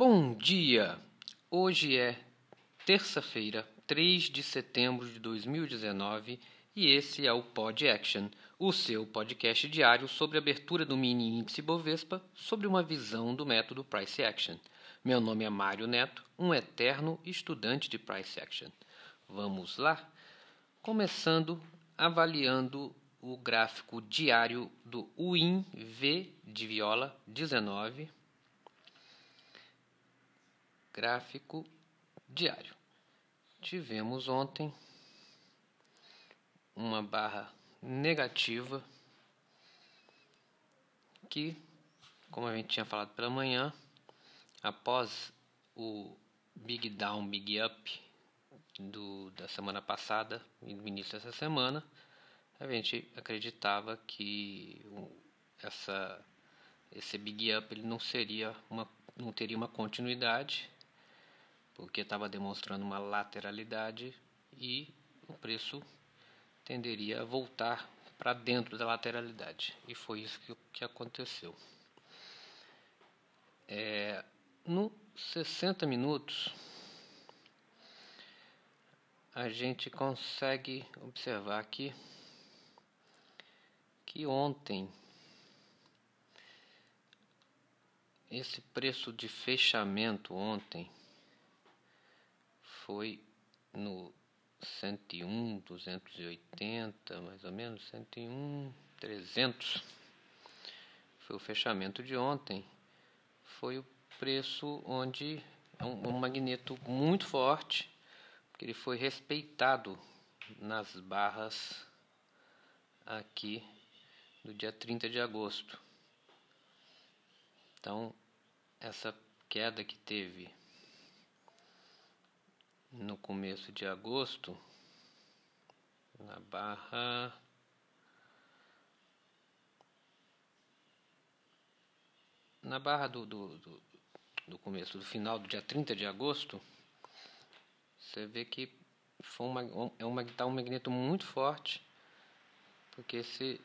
Bom dia! Hoje é terça-feira, 3 de setembro de 2019 e esse é o Pod Action, o seu podcast diário sobre a abertura do mini índice Bovespa sobre uma visão do método Price Action. Meu nome é Mário Neto, um eterno estudante de Price Action. Vamos lá? Começando avaliando o gráfico diário do UIN V de viola 19 gráfico diário. Tivemos ontem uma barra negativa que, como a gente tinha falado pela manhã, após o Big Down, Big Up do, da semana passada e do início dessa semana, a gente acreditava que essa, esse Big Up ele não seria uma, não teria uma continuidade porque estava demonstrando uma lateralidade e o preço tenderia a voltar para dentro da lateralidade. E foi isso que, que aconteceu. É, no 60 minutos, a gente consegue observar aqui que ontem esse preço de fechamento ontem foi no 101, 280, mais ou menos, 101, 300. Foi o fechamento de ontem. Foi o preço onde é um, um magneto muito forte, porque ele foi respeitado nas barras aqui no dia 30 de agosto. Então, essa queda que teve no começo de agosto, na barra na barra do, do, do, do, começo, do final do dia 30 de agosto, você vê que foi uma, é um, tá um magneto muito forte, porque esse,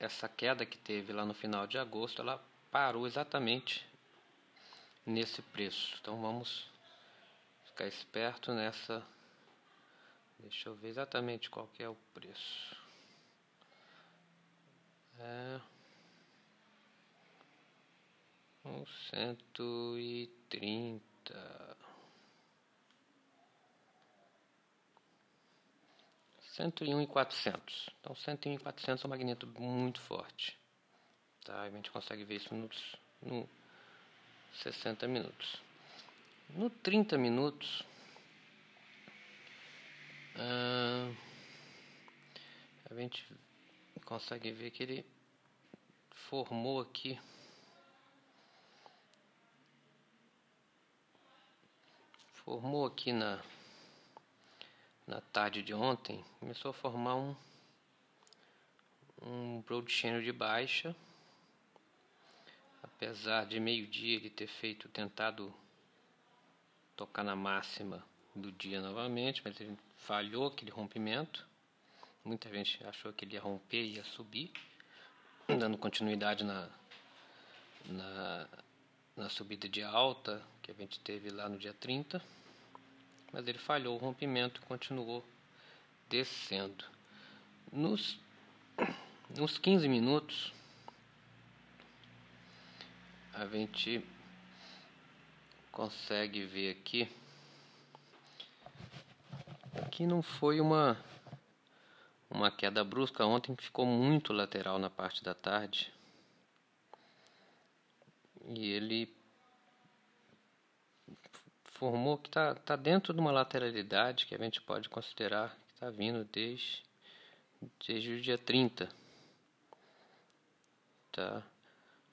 essa queda que teve lá no final de agosto, ela parou exatamente nesse preço. Então vamos ficar esperto nessa. Deixa eu ver exatamente qual que é o preço. É um cento e trinta. Cento e um e quatrocentos. Então cento e um e quatrocentos é um magneto muito forte. Tá? A gente consegue ver isso nos no 60 minutos. No 30 minutos, ah, a gente consegue ver que ele formou aqui formou aqui na na tarde de ontem começou a formar um um broad channel de baixa apesar de meio dia ele ter feito tentado tocar na máxima do dia novamente, mas ele falhou aquele rompimento. Muita gente achou que ele ia romper e ia subir, dando continuidade na, na, na subida de alta que a gente teve lá no dia 30. Mas ele falhou o rompimento e continuou descendo. Nos, nos 15 minutos, a gente consegue ver aqui que não foi uma uma queda brusca. Ontem que ficou muito lateral na parte da tarde. E ele formou que está tá dentro de uma lateralidade que a gente pode considerar que está vindo desde, desde o dia 30 tá?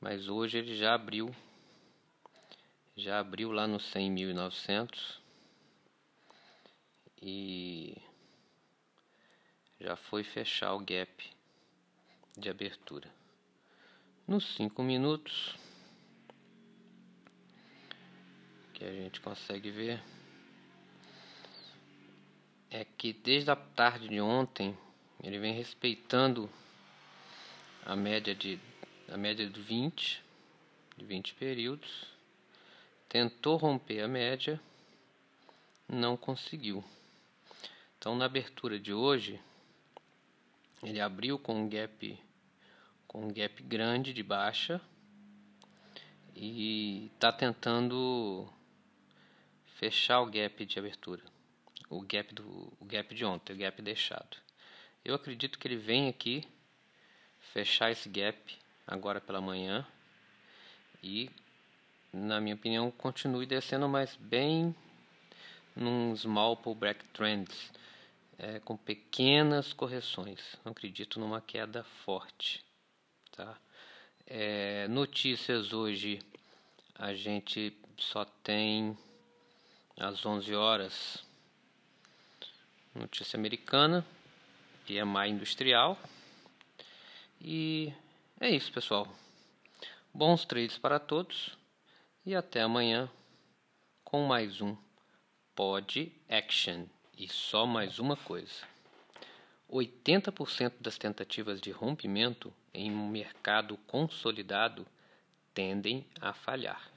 Mas hoje ele já abriu já abriu lá no 100.900 e já foi fechar o gap de abertura. Nos 5 minutos que a gente consegue ver é que desde a tarde de ontem ele vem respeitando a média de a média do 20 de 20 períodos tentou romper a média, não conseguiu. Então, na abertura de hoje, ele abriu com um gap com um gap grande de baixa e está tentando fechar o gap de abertura, o gap do o gap de ontem, o gap deixado. Eu acredito que ele vem aqui fechar esse gap agora pela manhã e na minha opinião continue descendo mais bem num small pullback trends é, com pequenas correções. Não acredito numa queda forte. Tá? É, notícias hoje a gente só tem às 11 horas notícia americana PMI industrial e é isso pessoal bons trades para todos e até amanhã com mais um Pod Action e só mais uma coisa 80% das tentativas de rompimento em um mercado consolidado tendem a falhar.